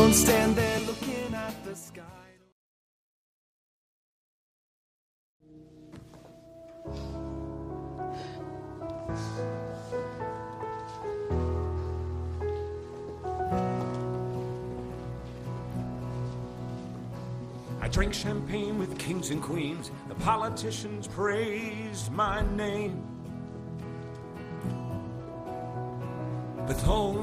Don't stand there looking at the sky. I drink champagne with kings and queens. The politicians praise my name.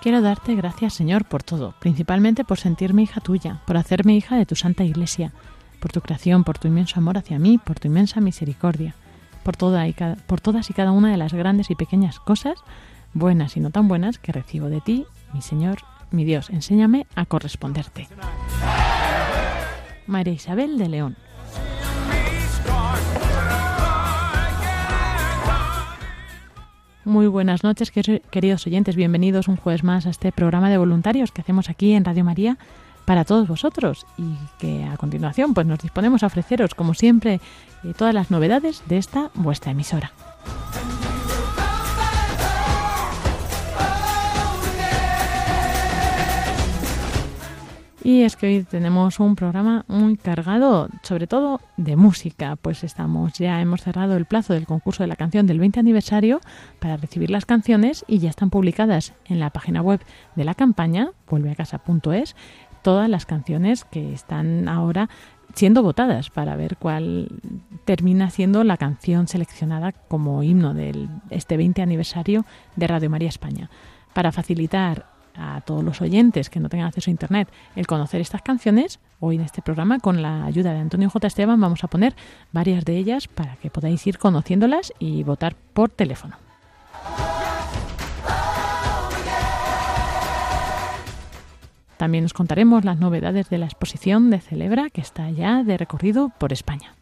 Quiero darte gracias, Señor, por todo, principalmente por sentirme hija tuya, por hacerme hija de tu Santa Iglesia, por tu creación, por tu inmenso amor hacia mí, por tu inmensa misericordia, por, todas y cada una de las grandes y pequeñas cosas, buenas y no tan buenas, que recibo de ti, mi Señor, mi Dios. Enséñame a corresponderte. María Isabel de León. Muy buenas noches, quer- queridos oyentes. Bienvenidos un jueves más a este programa de voluntarios que hacemos aquí en Radio María para todos vosotros y que a continuación pues nos disponemos a ofreceros como siempre eh, todas las novedades de esta vuestra emisora. Y es que hoy tenemos un programa muy cargado, sobre todo de música, pues estamos ya hemos cerrado el plazo del concurso de la canción del 20 aniversario para recibir las canciones y ya están publicadas en la página web de la campaña vuelveacasa.es todas las canciones que están ahora siendo votadas para ver cuál termina siendo la canción seleccionada como himno de este 20 aniversario de Radio María España. Para facilitar a todos los oyentes que no tengan acceso a Internet el conocer estas canciones, hoy en este programa con la ayuda de Antonio J. Esteban vamos a poner varias de ellas para que podáis ir conociéndolas y votar por teléfono. También os contaremos las novedades de la exposición de Celebra que está ya de recorrido por España.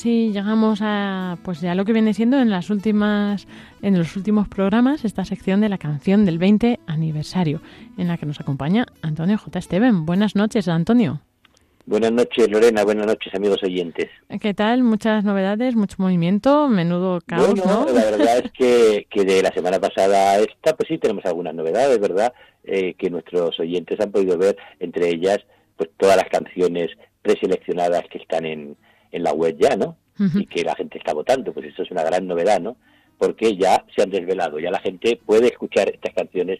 Y así llegamos a pues ya lo que viene siendo en las últimas en los últimos programas esta sección de la canción del 20 aniversario en la que nos acompaña Antonio J. Esteban. Buenas noches, Antonio. Buenas noches, Lorena. Buenas noches, amigos oyentes. ¿Qué tal? Muchas novedades, mucho movimiento, menudo caos, bueno, ¿no? la verdad es que, que de la semana pasada a esta, pues sí tenemos algunas novedades, ¿verdad? Eh, que nuestros oyentes han podido ver, entre ellas, pues todas las canciones preseleccionadas que están en, en la web ya, ¿no? Y que la gente está votando, pues eso es una gran novedad, ¿no? Porque ya se han desvelado, ya la gente puede escuchar estas canciones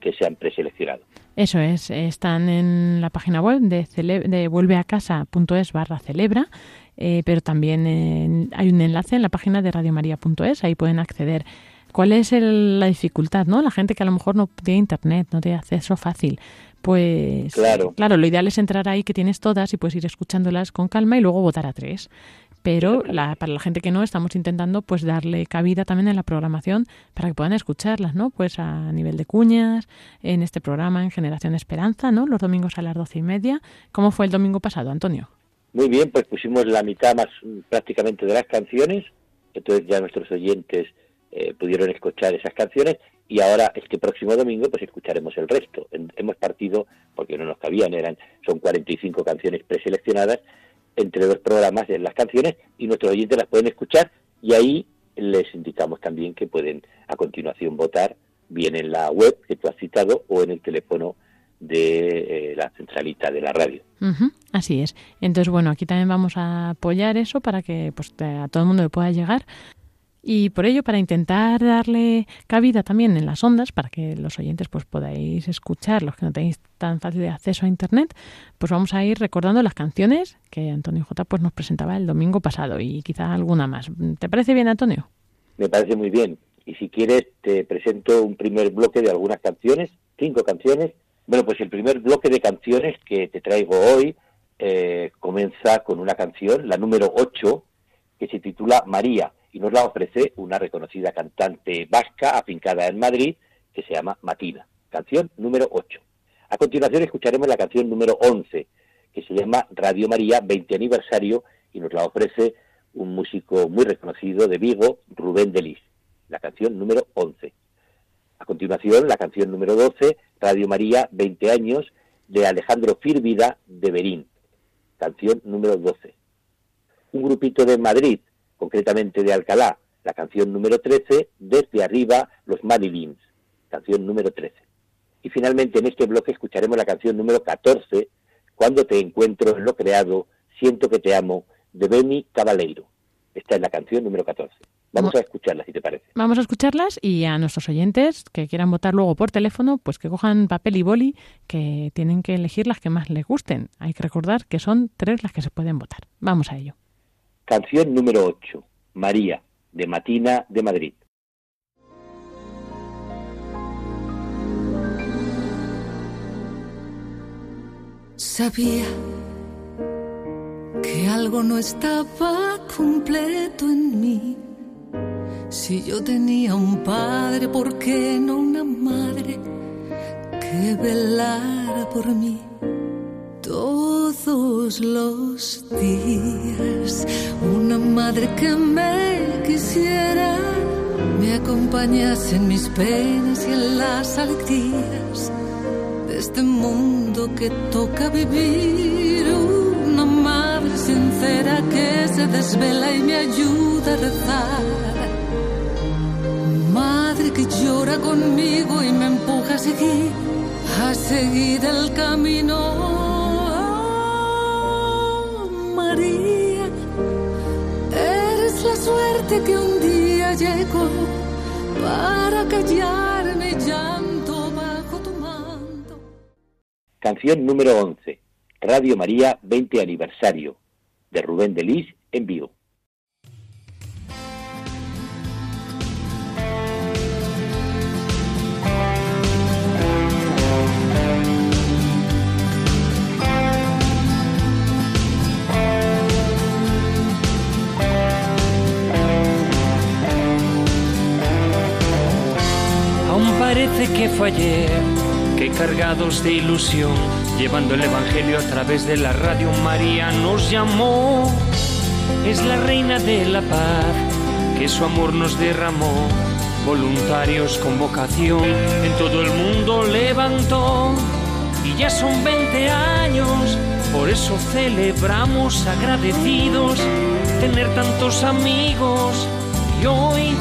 que se han preseleccionado. Eso es, están en la página web de, de vuelveacasa.es barra celebra, eh, pero también en- hay un enlace en la página de radiomaria.es, ahí pueden acceder. ¿Cuál es el- la dificultad, no? La gente que a lo mejor no tiene internet, no tiene acceso fácil. Pues Claro. claro, lo ideal es entrar ahí que tienes todas y puedes ir escuchándolas con calma y luego votar a tres. Pero la- para la gente que no, estamos intentando pues darle cabida también en la programación para que puedan escucharlas, ¿no? Pues a nivel de cuñas, en este programa, en Generación Esperanza, ¿no? Los domingos a las doce y media. ¿Cómo fue el domingo pasado, Antonio? Muy bien, pues pusimos la mitad más prácticamente de las canciones, entonces ya nuestros oyentes eh, pudieron escuchar esas canciones y ahora este próximo domingo pues escucharemos el resto. Hemos partido, porque no nos cabían, eran son 45 canciones preseleccionadas entre dos programas de las canciones y nuestros oyentes las pueden escuchar y ahí les indicamos también que pueden a continuación votar bien en la web que tú has citado o en el teléfono de eh, la centralita de la radio. así es. Entonces, bueno, aquí también vamos a apoyar eso para que pues, a todo el mundo le pueda llegar. Y por ello, para intentar darle cabida también en las ondas, para que los oyentes pues podáis escuchar, los que no tenéis tan fácil de acceso a Internet, pues vamos a ir recordando las canciones que Antonio J. pues nos presentaba el domingo pasado y quizá alguna más. ¿Te parece bien, Antonio? Me parece muy bien. Y si quieres, te presento un primer bloque de algunas canciones, cinco canciones. Bueno, pues el primer bloque de canciones que te traigo hoy eh, comienza con una canción, la número 8, que se titula María y nos la ofrece una reconocida cantante vasca afincada en Madrid que se llama Matina. Canción número 8. A continuación escucharemos la canción número 11 que se llama Radio María 20 aniversario y nos la ofrece un músico muy reconocido de Vigo, Rubén Delis. La canción número 11. A continuación, la canción número 12, Radio María 20 años, de Alejandro Firvida de Berín. Canción número 12. Un grupito de Madrid concretamente de Alcalá, la canción número 13, Desde arriba, los Madilins, canción número 13. Y finalmente en este bloque escucharemos la canción número 14, Cuando te encuentro en lo creado, siento que te amo, de Benny Cabaleiro. Esta es la canción número 14. Vamos a escucharlas, si te parece. Vamos a escucharlas y a nuestros oyentes que quieran votar luego por teléfono, pues que cojan papel y boli, que tienen que elegir las que más les gusten. Hay que recordar que son tres las que se pueden votar. Vamos a ello. Canción número 8, María, de Matina de Madrid. Sabía que algo no estaba completo en mí. Si yo tenía un padre, ¿por qué no una madre que velara por mí? Todos los días. Una madre que me quisiera, me acompañase en mis penas y en las alegrías de este mundo que toca vivir. Una madre sincera que se desvela y me ayuda a rezar. Madre que llora conmigo y me empuja a seguir, a seguir el camino María, eres la suerte que un día llegó para callarme llanto bajo tu manto. Canción número 11, Radio María 20 aniversario, de Rubén Delis en vivo. Que fue ayer que cargados de ilusión, llevando el Evangelio a través de la radio María nos llamó. Es la reina de la paz, que su amor nos derramó. Voluntarios con vocación en todo el mundo levantó. Y ya son 20 años, por eso celebramos agradecidos tener tantos amigos. Y hoy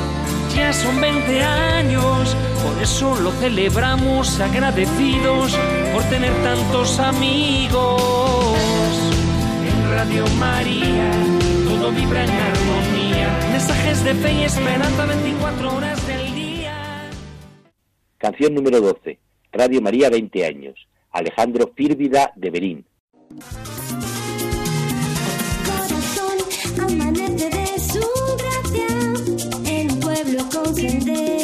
ya son 20 años por eso lo celebramos agradecidos por tener tantos amigos. En Radio María todo vibra en armonía. Mensajes de fe y esperanza 24 horas del día. Canción número 12. Radio María 20 años. Alejandro Fírvida de Berín. pretended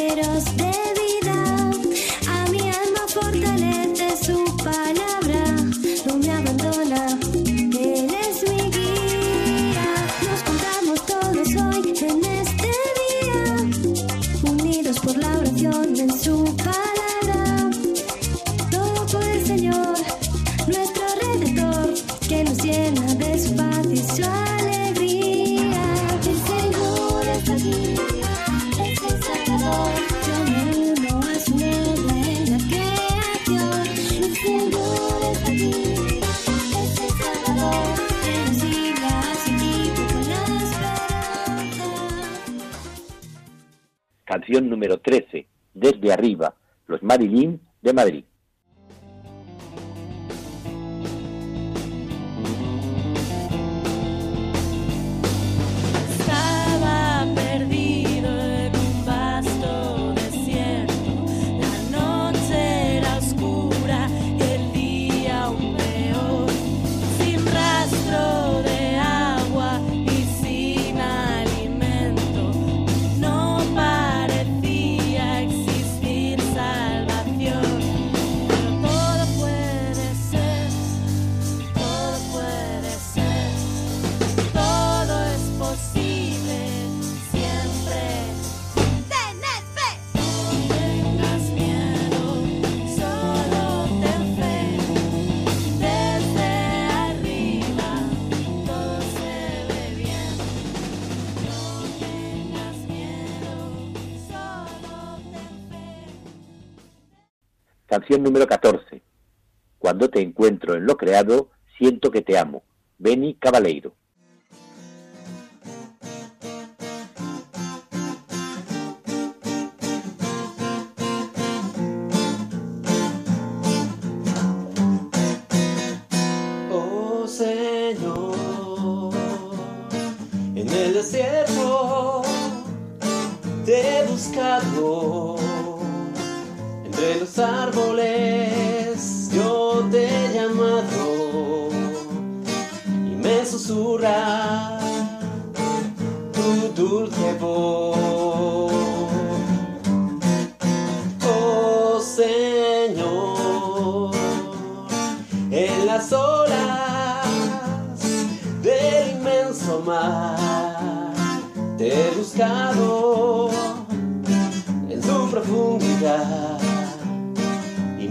Canción número 13, Desde Arriba, los Marilyn de Madrid. Canción número 14. Cuando te encuentro en lo creado, siento que te amo. Beni Cabaleiro. Oh Señor, en el desierto te he buscado, entre los árboles yo te he llamado y me susurra tu dulce voz. Oh Señor, en las olas del inmenso mar te he buscado en su profundidad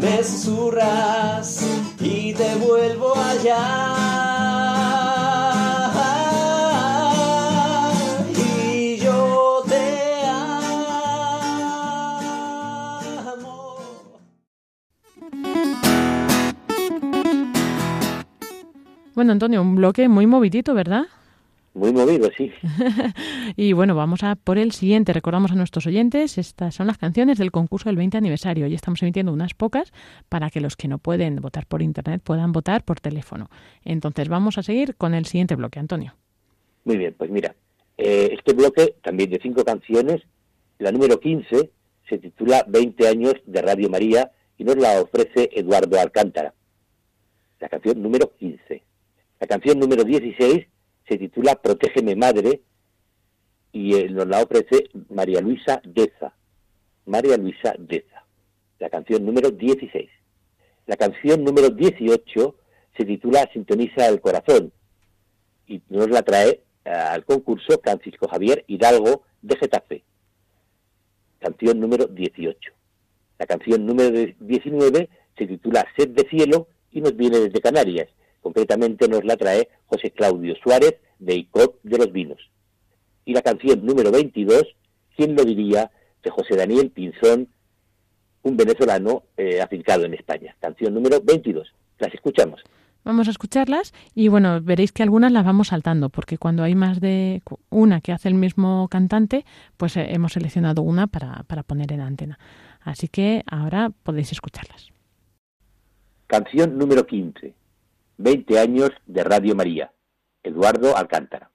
me susurras y te vuelvo allá. Y yo te amo. Bueno, Antonio, un bloque muy movidito, ¿verdad? Muy movido, sí. Y bueno, vamos a por el siguiente. Recordamos a nuestros oyentes, estas son las canciones del concurso del 20 aniversario. Y estamos emitiendo unas pocas para que los que no pueden votar por internet puedan votar por teléfono. Entonces vamos a seguir con el siguiente bloque, Antonio. Muy bien, pues mira, eh, este bloque también de cinco canciones, la número 15 se titula 20 años de Radio María y nos la ofrece Eduardo Alcántara. La canción número 15. La canción número 16 se titula Protégeme Madre y eh, nos la ofrece María Luisa Deza. María Luisa Deza. La canción número 16. La canción número 18 se titula Sintoniza el Corazón y nos la trae eh, al concurso Francisco Javier Hidalgo de Getafe. Canción número 18. La canción número 19 se titula Sed de Cielo y nos viene desde Canarias. Concretamente nos la trae José Claudio Suárez de ICOP de los Vinos. Y la canción número 22, ¿quién lo diría?, de José Daniel Pinzón, un venezolano eh, afincado en España. Canción número 22. Las escuchamos. Vamos a escucharlas y bueno, veréis que algunas las vamos saltando porque cuando hay más de una que hace el mismo cantante, pues eh, hemos seleccionado una para, para poner en antena. Así que ahora podéis escucharlas. Canción número 15. 20 años de Radio María. Eduardo Alcántara.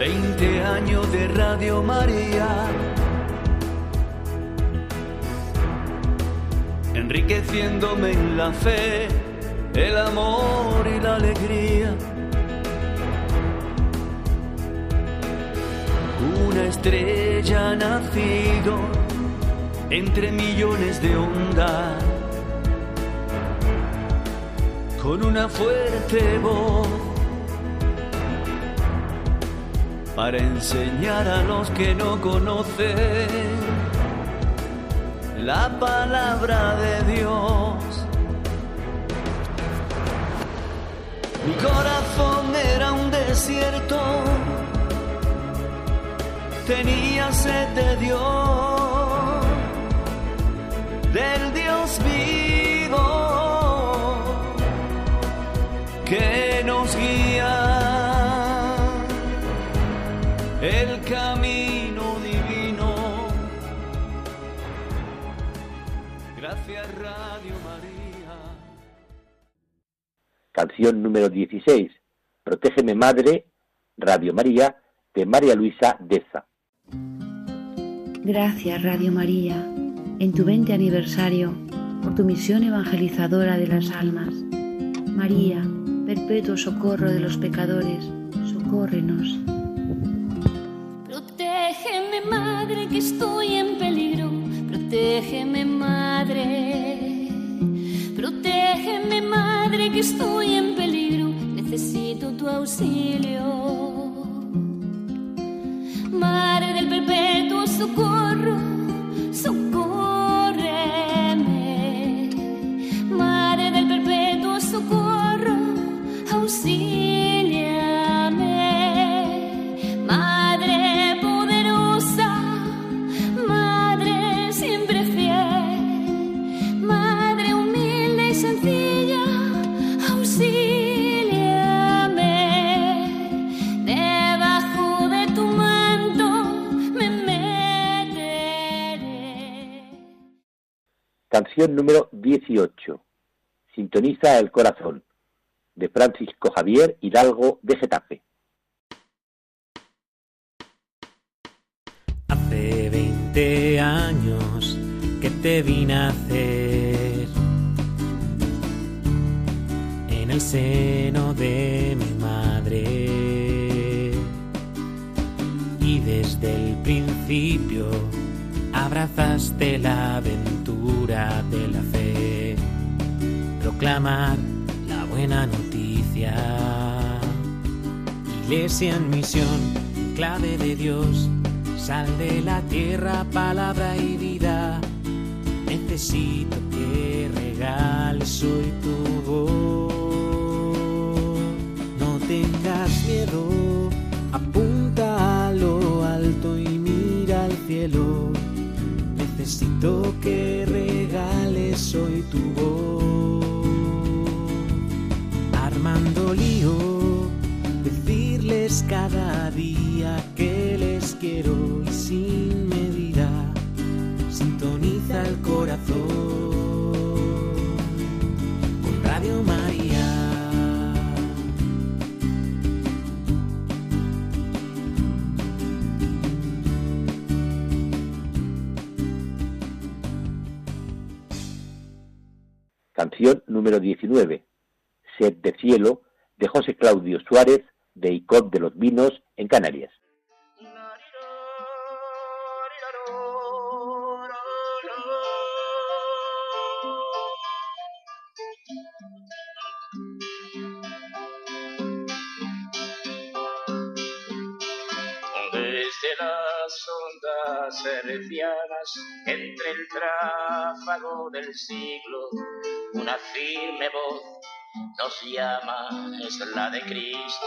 Veinte años de Radio María, enriqueciéndome en la fe, el amor y la alegría. Una estrella nacido entre millones de ondas, con una fuerte voz para enseñar a los que no conocen la palabra de Dios. Mi corazón era un desierto, tenía sed de Dios, del Dios vivo que nos guía el camino divino. Gracias Radio María. Canción número 16. Protégeme Madre, Radio María, de María Luisa Deza. Gracias Radio María en tu 20 aniversario, por tu misión evangelizadora de las almas. María, perpetuo socorro de los pecadores, socórrenos. Protégeme, madre, que estoy en peligro. Protégeme, madre. Protégeme, madre, que estoy en peligro. Necesito tu auxilio. Madre del perpetuo socorro, socórreme. Número 18, Sintoniza el corazón, de Francisco Javier Hidalgo de Getafe. Hace 20 años que te vi nacer. En el seno de mi madre. Y desde el principio abrazaste la de la fe, proclamar la buena noticia, iglesia en misión, clave de Dios Sal de la tierra, palabra y vida. Necesito que regales hoy tu voz. No tengas miedo, apunta a lo alto y mira al cielo. Necesito que Lío, decirles cada día que les quiero y sin medida sintoniza el corazón con Radio María. Canción número 19, Sed de Cielo, de José Claudio Suárez, de ICOP de los Vinos, en Canarias. Desde las ondas hercianas, entre el tráfago del siglo, una firme voz nos llama, es la de Cristo.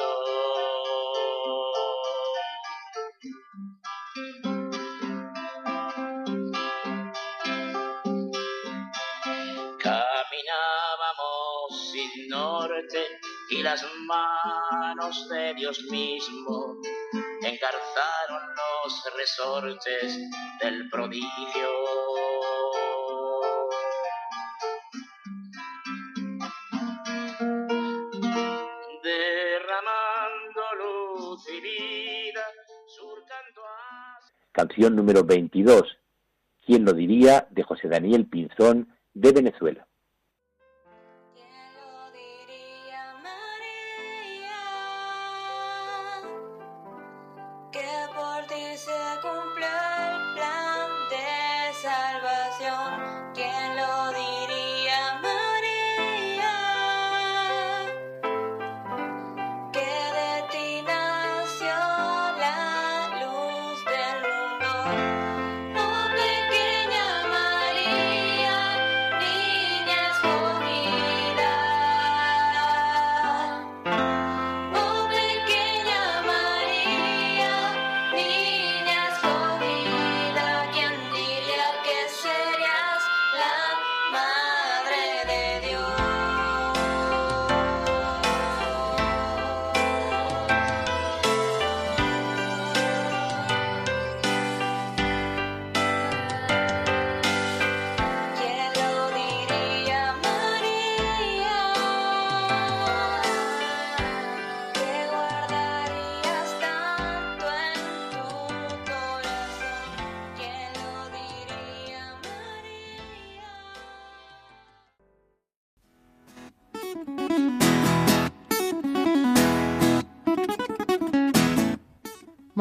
Caminábamos sin norte y las manos de Dios mismo engarzaron los resortes del prodigio. Canción número 22, ¿Quién lo diría? de José Daniel Pinzón, de Venezuela.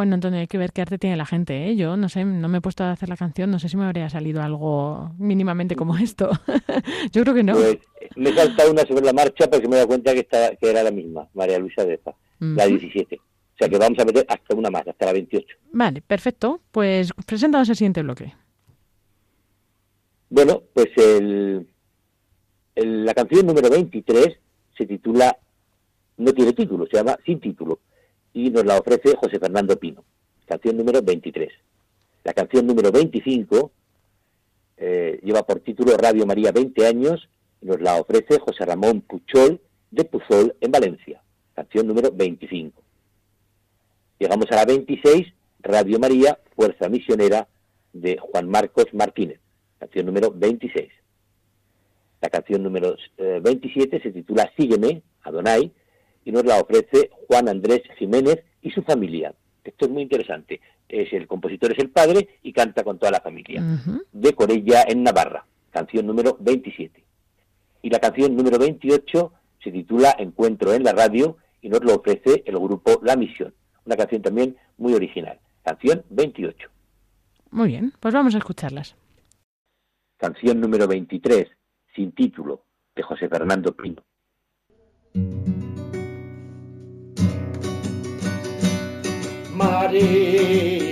Bueno, Antonio, hay que ver qué arte tiene la gente, ¿eh? Yo no sé, no me he puesto a hacer la canción, no sé si me habría salido algo mínimamente como esto. Yo creo que no. Pues me he saltado una sobre la marcha porque me he dado cuenta que, estaba, que era la misma, María Luisa Defa, la Ujú. 17. O sea que vamos a meter hasta una más, hasta la 28. Vale, perfecto. Pues presentados el siguiente bloque. Bueno, pues el, el- la canción número 23 se titula, no tiene título, se llama Sin título, y nos la ofrece José Fernando Pino. Canción número 23. La canción número 25 eh, lleva por título Radio María 20 años, y nos la ofrece José Ramón Puchol de Puzol en Valencia. Canción número 25. Llegamos a la 26, Radio María, Fuerza Misionera de Juan Marcos Martínez canción número 26. La canción número eh, 27 se titula Sígueme, Adonai, y nos la ofrece Juan Andrés Jiménez y su familia. Esto es muy interesante. Es el compositor es el padre y canta con toda la familia. De Corella en Navarra, canción número 27. Y la canción número 28 se titula Encuentro en la radio y nos lo ofrece el grupo La Misión. Una canción también muy original. Canción 28. Muy bien, pues vamos a escucharlas. Canción número 23, sin título, de José Fernando Pino. María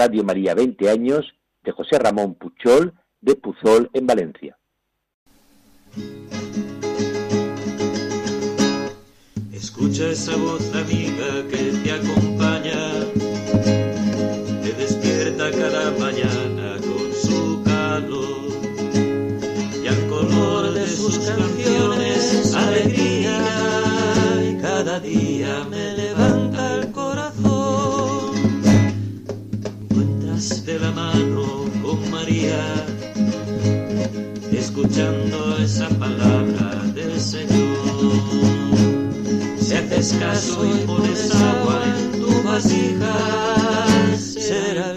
Radio María 20 años, de José Ramón Puchol, de Puzol en Valencia. Escucha esa voz amiga que te acompaña, te despierta cada mañana con su calor y al color de sus canciones alegría cada día me escuchando esa palabra del Señor. Si haces caso y pones agua en tu vasija, será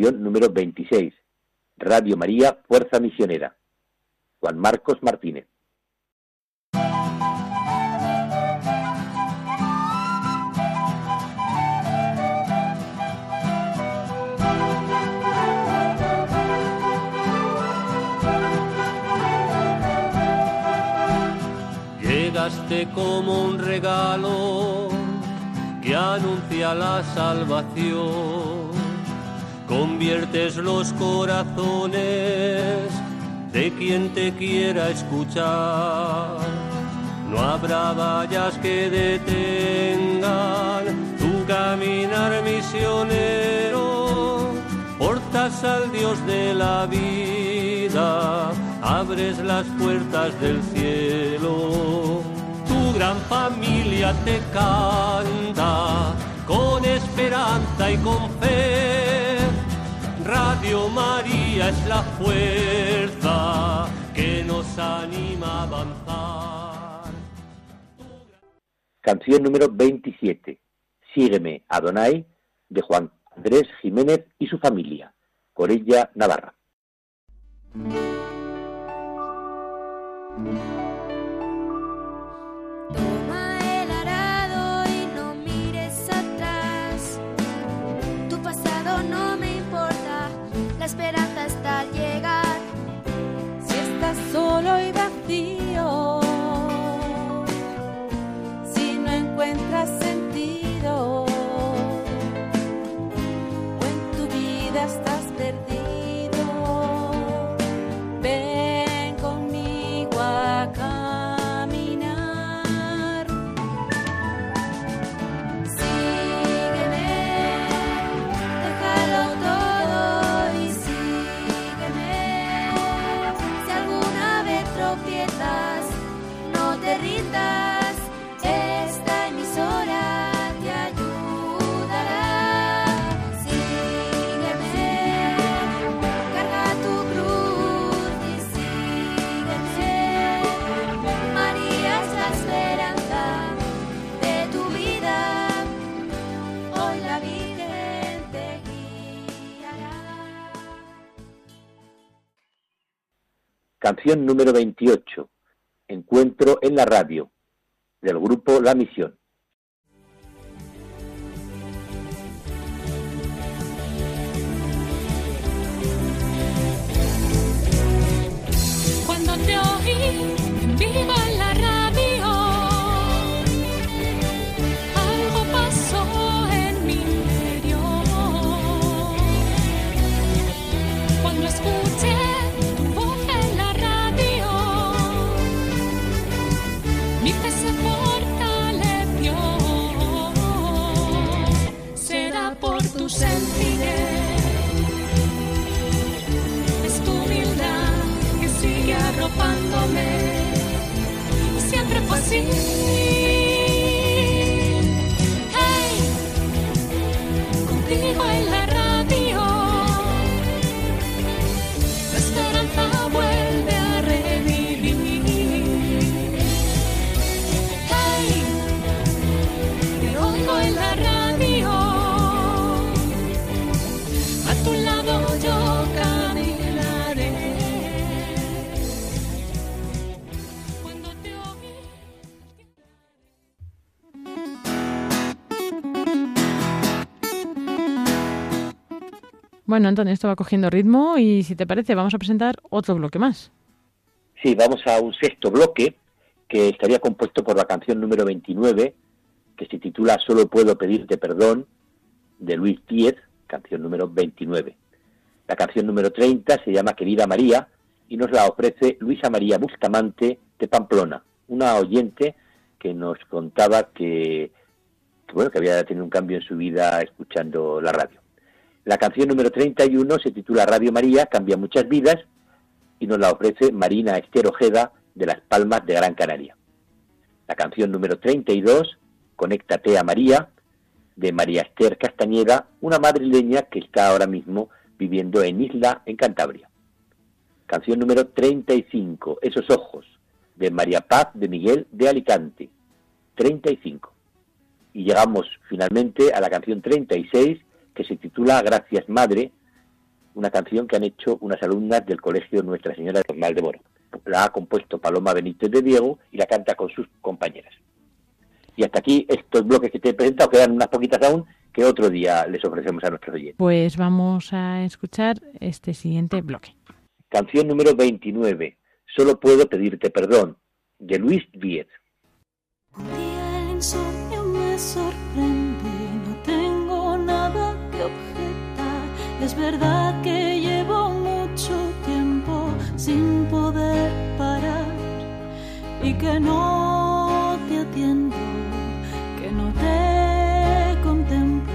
Número 26, Radio María, Fuerza Misionera. Juan Marcos Martínez. Llegaste como un regalo que anuncia la salvación. Conviertes los corazones de quien te quiera escuchar. No habrá vallas que detengan tu caminar misionero. Portas al Dios de la vida, abres las puertas del cielo. Tu gran familia te canta con esperanza y con fe. Radio María es la fuerza que nos anima a avanzar. Canción número 27, Sígueme, Adonai, de Juan Andrés Jiménez y su familia, Orella Navarra. Canción número 28. Encuentro en la radio, del grupo La Misión. Cuando te oí en vivo sigue arropándome. Siempre fue así. Bueno, Antonio, esto va cogiendo ritmo y si te parece vamos a presentar otro bloque más. Sí, vamos a un sexto bloque que estaría compuesto por la canción número 29, que se titula Solo puedo pedirte perdón, de Luis Díez, canción número 29. La canción número 30 se llama Querida María y nos la ofrece Luisa María Bustamante de Pamplona, una oyente que nos contaba que, que, bueno, que había tenido un cambio en su vida escuchando la radio. La canción número 31 se titula Radio María, cambia muchas vidas y nos la ofrece Marina Esther Ojeda de Las Palmas de Gran Canaria. La canción número 32, Conéctate a María, de María Esther Castañeda, una madrileña que está ahora mismo viviendo en Isla, en Cantabria. Canción número 35, Esos Ojos, de María Paz de Miguel de Alicante. 35. Y llegamos finalmente a la canción 36, que se titula Gracias Madre, una canción que han hecho unas alumnas del Colegio Nuestra Señora de Normal de Moro. La ha compuesto Paloma Benítez de Diego y la canta con sus compañeras. Y hasta aquí estos bloques que te he presentado, quedan unas poquitas aún, que otro día les ofrecemos a nuestros oyentes. Pues vamos a escuchar este siguiente bloque. Canción número 29, Solo puedo pedirte perdón, de Luis Díez. Es verdad que llevo mucho tiempo sin poder parar y que no te atiendo, que no te contemplo,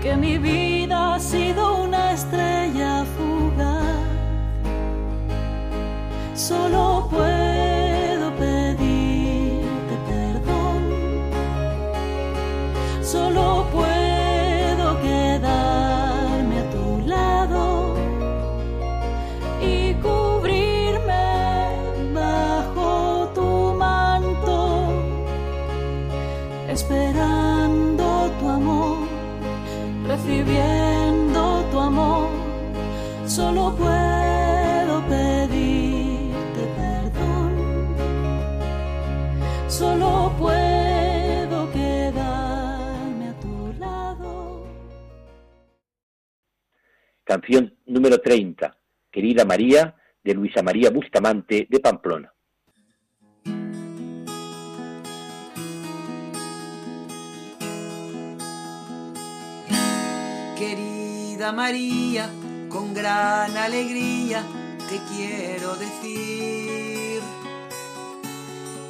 que mi vida ha sido una estrella fugaz. Solo número 30, Querida María, de Luisa María Bustamante, de Pamplona. Querida María, con gran alegría te quiero decir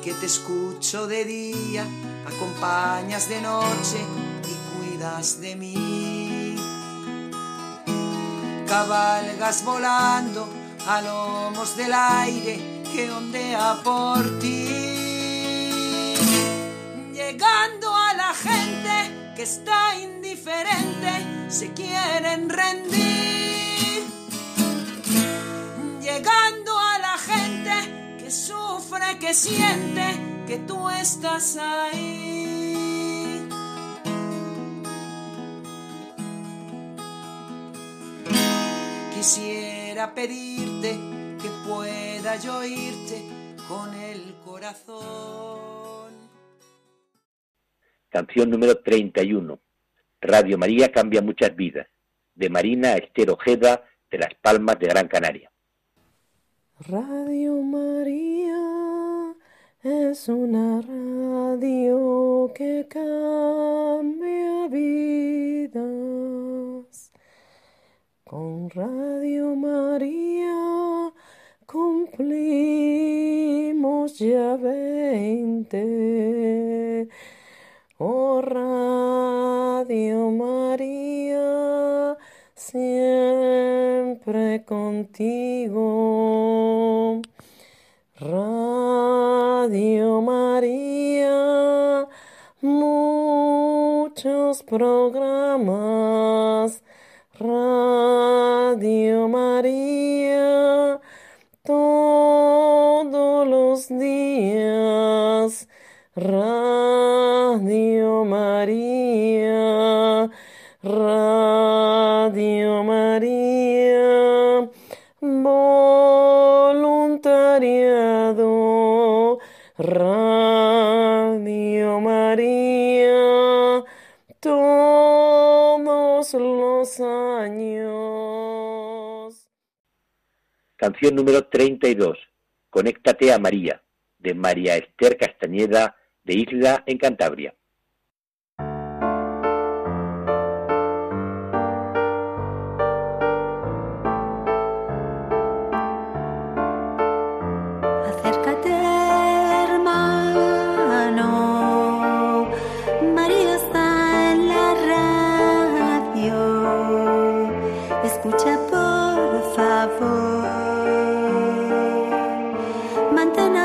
que te escucho de día, acompañas de noche y cuidas de mí. Cabalgas volando a lomos del aire que ondea por ti. Llegando a la gente que está indiferente, se quieren rendir. Llegando a la gente que sufre, que siente que tú estás ahí. Quisiera pedirte que pueda yo oírte con el corazón. Canción número 31, Radio María cambia muchas vidas, de Marina Esther Ojeda, de Las Palmas de Gran Canaria. Radio María es una radio que cambia vidas. Con Radio María cumplimos ya veinte. Oh Radio María, siempre contigo. Radio María, muchos programas. Canción número 32, Conéctate a María, de María Esther Castañeda, de Isla en Cantabria.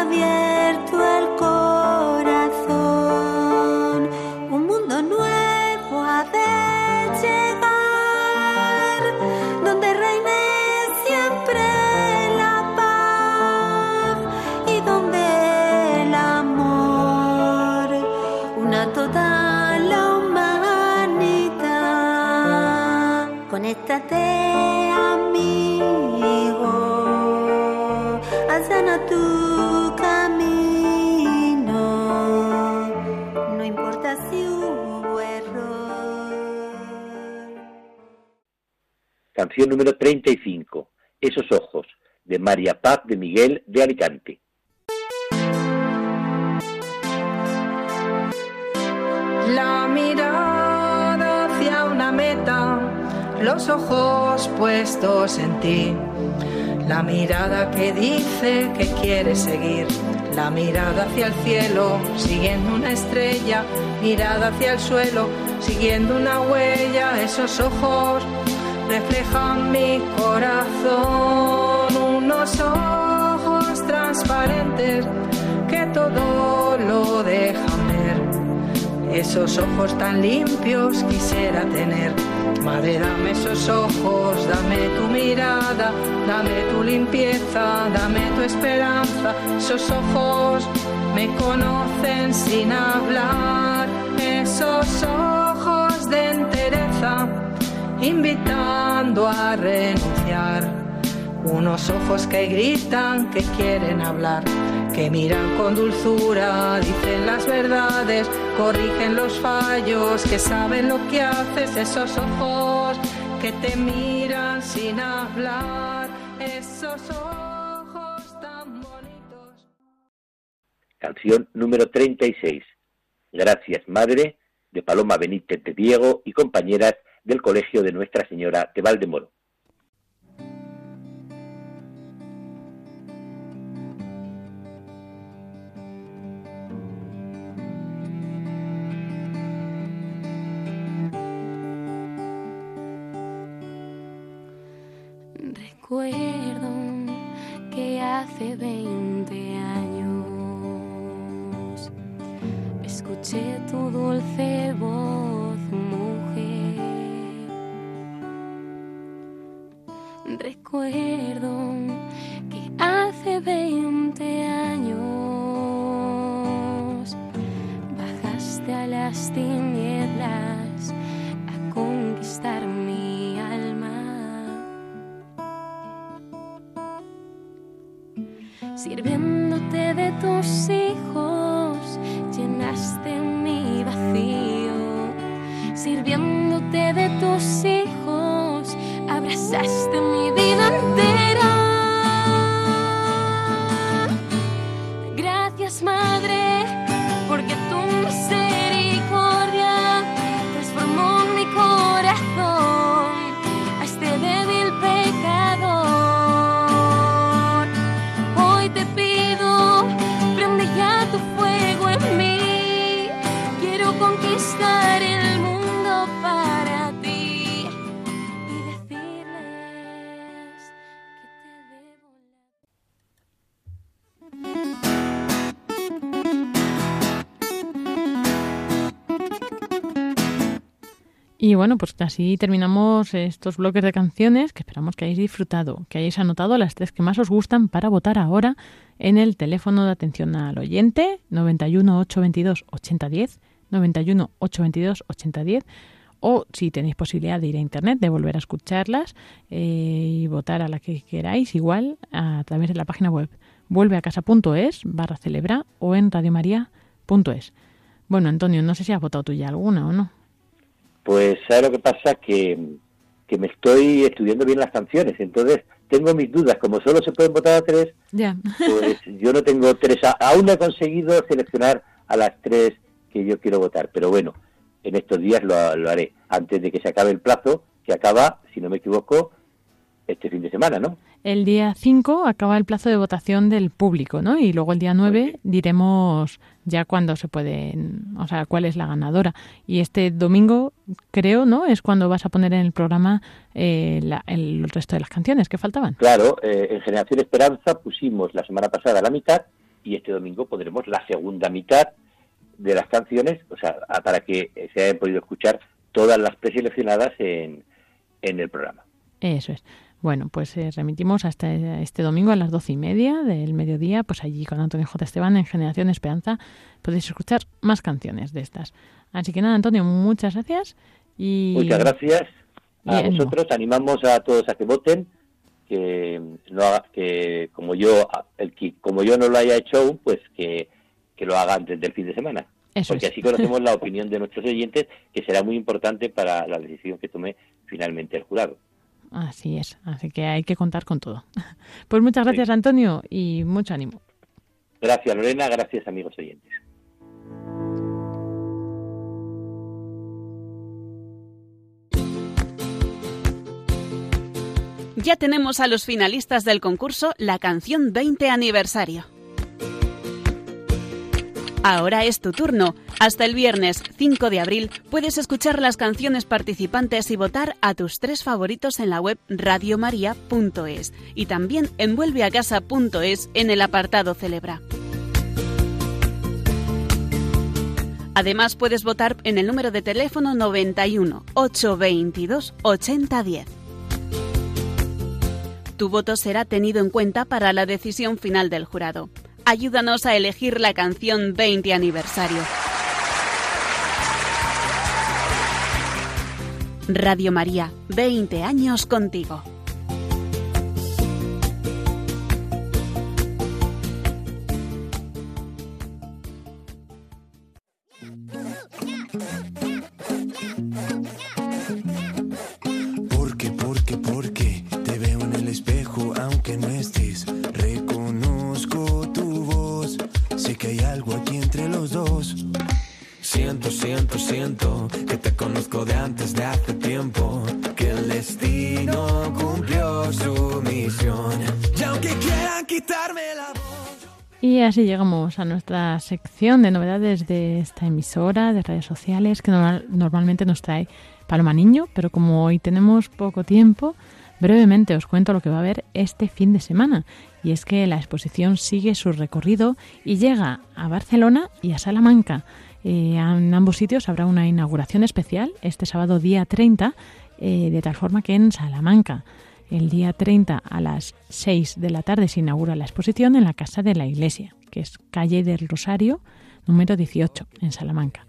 Abierto el corazón. Un mundo nuevo ha de llegar. Donde reine siempre la paz y donde el amor una toda la humanidad. Conéctate, amigo, allana tu Canción número 35, Esos ojos, de María Paz de Miguel de Alicante. La mirada hacia una meta, los ojos puestos en ti. La mirada que dice que quiere seguir. La mirada hacia el cielo, siguiendo una estrella. Mirada hacia el suelo, siguiendo una huella. Esos ojos reflejan mi corazón. Unos ojos transparentes que todo lo dejan ver. Esos ojos tan limpios quisiera tener. Madre, dame esos ojos, dame tu mirada, dame tu limpieza, dame tu esperanza. Esos ojos me conocen sin hablar. Esos ojos de entereza invitando a renunciar. Unos ojos que gritan, que quieren hablar, que miran con dulzura, dicen las verdades, corrigen los fallos, que saben lo que haces, esos ojos que te miran sin hablar, esos ojos tan bonitos. Canción número 36. Gracias, Madre, de Paloma Benítez de Diego y compañeras del Colegio de Nuestra Señora de Valdemoro. Recuerdo que hace 20 años escuché tu dulce voz, Recuerdo que hace 20 años bajaste a las tinieblas a conquistar mi alma. Sirviéndote de tus hijos, llenaste mi vacío. Sirviéndote de tus hijos, abrazaste mi bueno, pues así terminamos estos bloques de canciones que esperamos que hayáis disfrutado, que hayáis anotado las tres que más os gustan para votar ahora en el teléfono de atención al oyente 91 822 8010, 91 822 8010 o si tenéis posibilidad de ir a internet, de volver a escucharlas eh, y votar a la que queráis, igual a través de la página web vuelveacasa.es barra celebra o en radiomaria.es. Bueno, Antonio, no sé si has votado tú ya alguna o no. Pues ¿sabes lo que pasa? Que, que me estoy estudiando bien las canciones, entonces tengo mis dudas. Como solo se pueden votar a tres, pues yo no tengo tres. Aún no he conseguido seleccionar a las tres que yo quiero votar, pero bueno, en estos días lo, lo haré, antes de que se acabe el plazo, que acaba, si no me equivoco, este fin de semana, ¿no? El día 5 acaba el plazo de votación del público, ¿no? Y luego el día 9 diremos ya cuándo se pueden, o sea, cuál es la ganadora. Y este domingo, creo, ¿no? Es cuando vas a poner en el programa eh, la- el resto de las canciones que faltaban. Claro, eh, en Generación Esperanza pusimos la semana pasada la mitad y este domingo pondremos la segunda mitad de las canciones, o sea, para que se hayan podido escuchar todas las preseleccionadas en, en el programa. Eso es. Bueno, pues eh, remitimos hasta este domingo a las doce y media del mediodía, pues allí con Antonio J. Esteban en Generación Esperanza podéis escuchar más canciones de estas. Así que nada, Antonio, muchas gracias y Muchas gracias a ánimo. vosotros, animamos a todos a que voten, que no haga- que como yo el que como yo no lo haya hecho aún, pues que, que lo hagan desde el fin de semana. Eso Porque es. así conocemos la opinión de nuestros oyentes, que será muy importante para la decisión que tome finalmente el jurado. Así es, así que hay que contar con todo. Pues muchas gracias, Antonio, y mucho ánimo. Gracias Lorena, gracias amigos oyentes. Ya tenemos a los finalistas del concurso La canción 20 aniversario. Ahora es tu turno. Hasta el viernes 5 de abril puedes escuchar las canciones participantes y votar a tus tres favoritos en la web radiomaria.es y también en vuelveacasa.es en el apartado Celebra. Además puedes votar en el número de teléfono 91 822 8010. Tu voto será tenido en cuenta para la decisión final del jurado. Ayúdanos a elegir la canción 20 aniversario. Radio María, 20 años contigo. Así llegamos a nuestra sección de novedades de esta emisora, de redes sociales, que normal- normalmente nos trae Paloma Niño, pero como hoy tenemos poco tiempo, brevemente os cuento lo que va a haber este fin de semana. Y es que la exposición sigue su recorrido y llega a Barcelona y a Salamanca. Eh, en ambos sitios habrá una inauguración especial este sábado día 30, eh, de tal forma que en Salamanca el día 30 a las 6 de la tarde se inaugura la exposición en la Casa de la Iglesia, que es calle del Rosario, número 18, en Salamanca.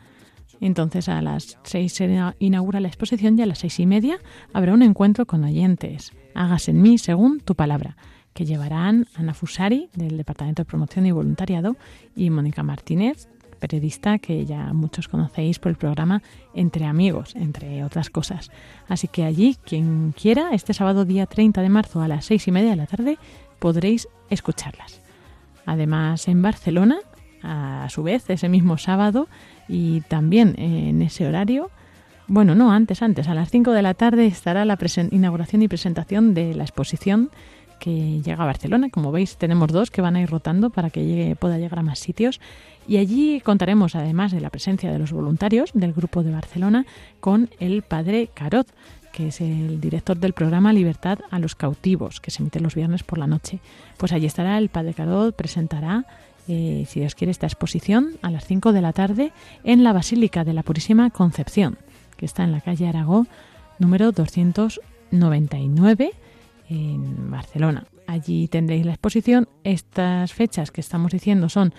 Entonces a las 6 se inaugura la exposición y a las seis y media habrá un encuentro con oyentes. Hagas en mí según tu palabra, que llevarán Ana Fusari, del Departamento de Promoción y Voluntariado, y Mónica Martínez, periodista que ya muchos conocéis por el programa Entre Amigos, entre otras cosas. Así que allí, quien quiera, este sábado día 30 de marzo a las seis y media de la tarde, podréis escucharlas. Además, en Barcelona, a su vez, ese mismo sábado y también en ese horario, bueno, no, antes, antes, a las 5 de la tarde estará la inauguración y presentación de la exposición que llega a Barcelona. Como veis, tenemos dos que van a ir rotando para que pueda llegar a más sitios. Y allí contaremos, además de la presencia de los voluntarios del Grupo de Barcelona, con el padre Carot, que es el director del programa Libertad a los Cautivos, que se emite los viernes por la noche. Pues allí estará el padre Carot, presentará, eh, si Dios quiere, esta exposición a las 5 de la tarde en la Basílica de la Purísima Concepción, que está en la calle Aragó, número 299 en Barcelona. Allí tendréis la exposición. Estas fechas que estamos diciendo son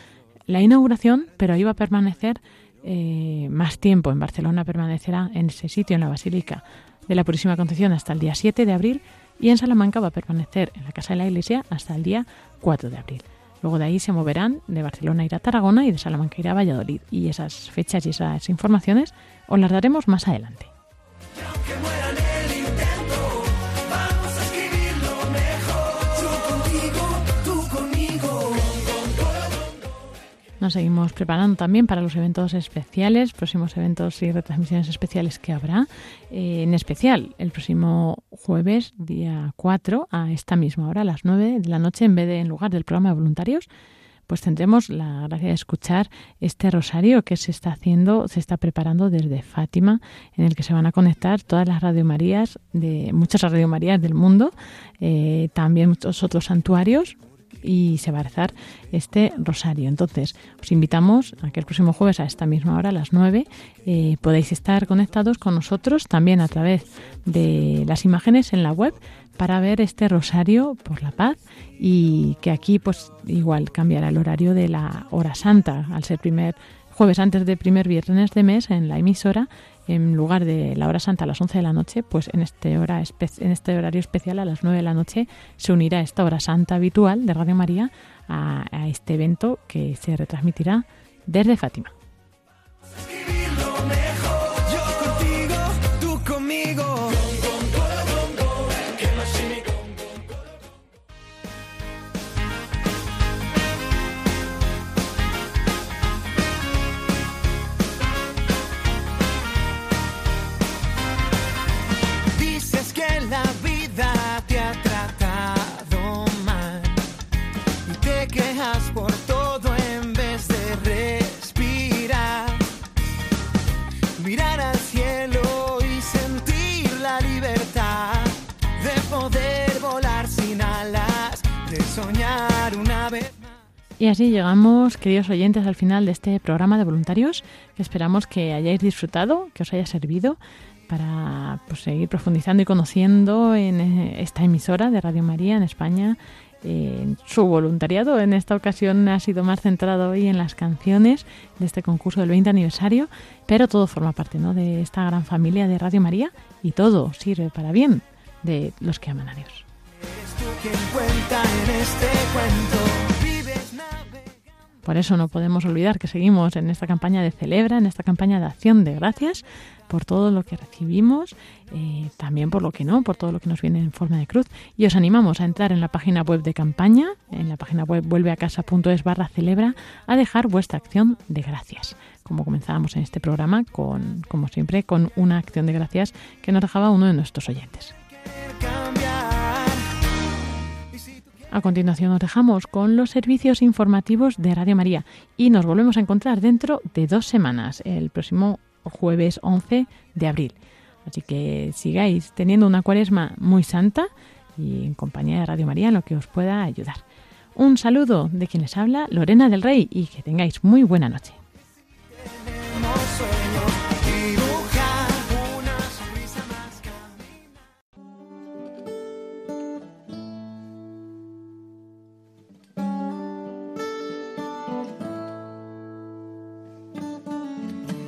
la inauguración, pero va a permanecer eh, más tiempo. En Barcelona permanecerá en ese sitio, en la Basílica de la Purísima Concepción, hasta el día 7 de abril y en Salamanca va a permanecer en la Casa de la Iglesia hasta el día 4 de abril. Luego de ahí se moverán, de Barcelona irá a Tarragona y de Salamanca irá a Valladolid. Y esas fechas y esas informaciones os las daremos más adelante. Nos seguimos preparando también para los eventos especiales, próximos eventos y retransmisiones especiales que habrá. Eh, en especial, el próximo jueves, día 4, a esta misma hora, a las 9 de la noche, en vez de en lugar del programa de voluntarios, pues tendremos la gracia de escuchar este rosario que se está haciendo, se está preparando desde Fátima, en el que se van a conectar todas las Radio Marías, de muchas Radio Marías del mundo, eh, también muchos otros santuarios, y se va a rezar este rosario. Entonces, os invitamos a que el próximo jueves a esta misma hora, a las 9, eh, podéis estar conectados con nosotros también a través de las imágenes en la web para ver este rosario por la paz y que aquí pues igual cambiará el horario de la hora santa al ser primer jueves antes de primer viernes de mes en la emisora en lugar de la hora santa a las 11 de la noche, pues en este, hora en este horario especial a las 9 de la noche se unirá esta hora santa habitual de Radio María a, a este evento que se retransmitirá desde Fátima. Soñar una vez. Y así llegamos, queridos oyentes, al final de este programa de voluntarios, que esperamos que hayáis disfrutado, que os haya servido para pues, seguir profundizando y conociendo en eh, esta emisora de Radio María en España, en su voluntariado. En esta ocasión ha sido más centrado hoy en las canciones de este concurso del 20 aniversario, pero todo forma parte ¿no? de esta gran familia de Radio María y todo sirve para bien de los que aman a Dios. Por eso no podemos olvidar que seguimos en esta campaña de celebra, en esta campaña de acción de gracias por todo lo que recibimos, eh, también por lo que no, por todo lo que nos viene en forma de cruz. Y os animamos a entrar en la página web de campaña, en la página web vuelveacasa.es barra celebra, a dejar vuestra acción de gracias. Como comenzábamos en este programa, con, como siempre, con una acción de gracias que nos dejaba uno de nuestros oyentes. A continuación nos dejamos con los servicios informativos de Radio María y nos volvemos a encontrar dentro de dos semanas, el próximo jueves 11 de abril. Así que sigáis teniendo una cuaresma muy santa y en compañía de Radio María en lo que os pueda ayudar. Un saludo de quien les habla, Lorena del Rey, y que tengáis muy buena noche.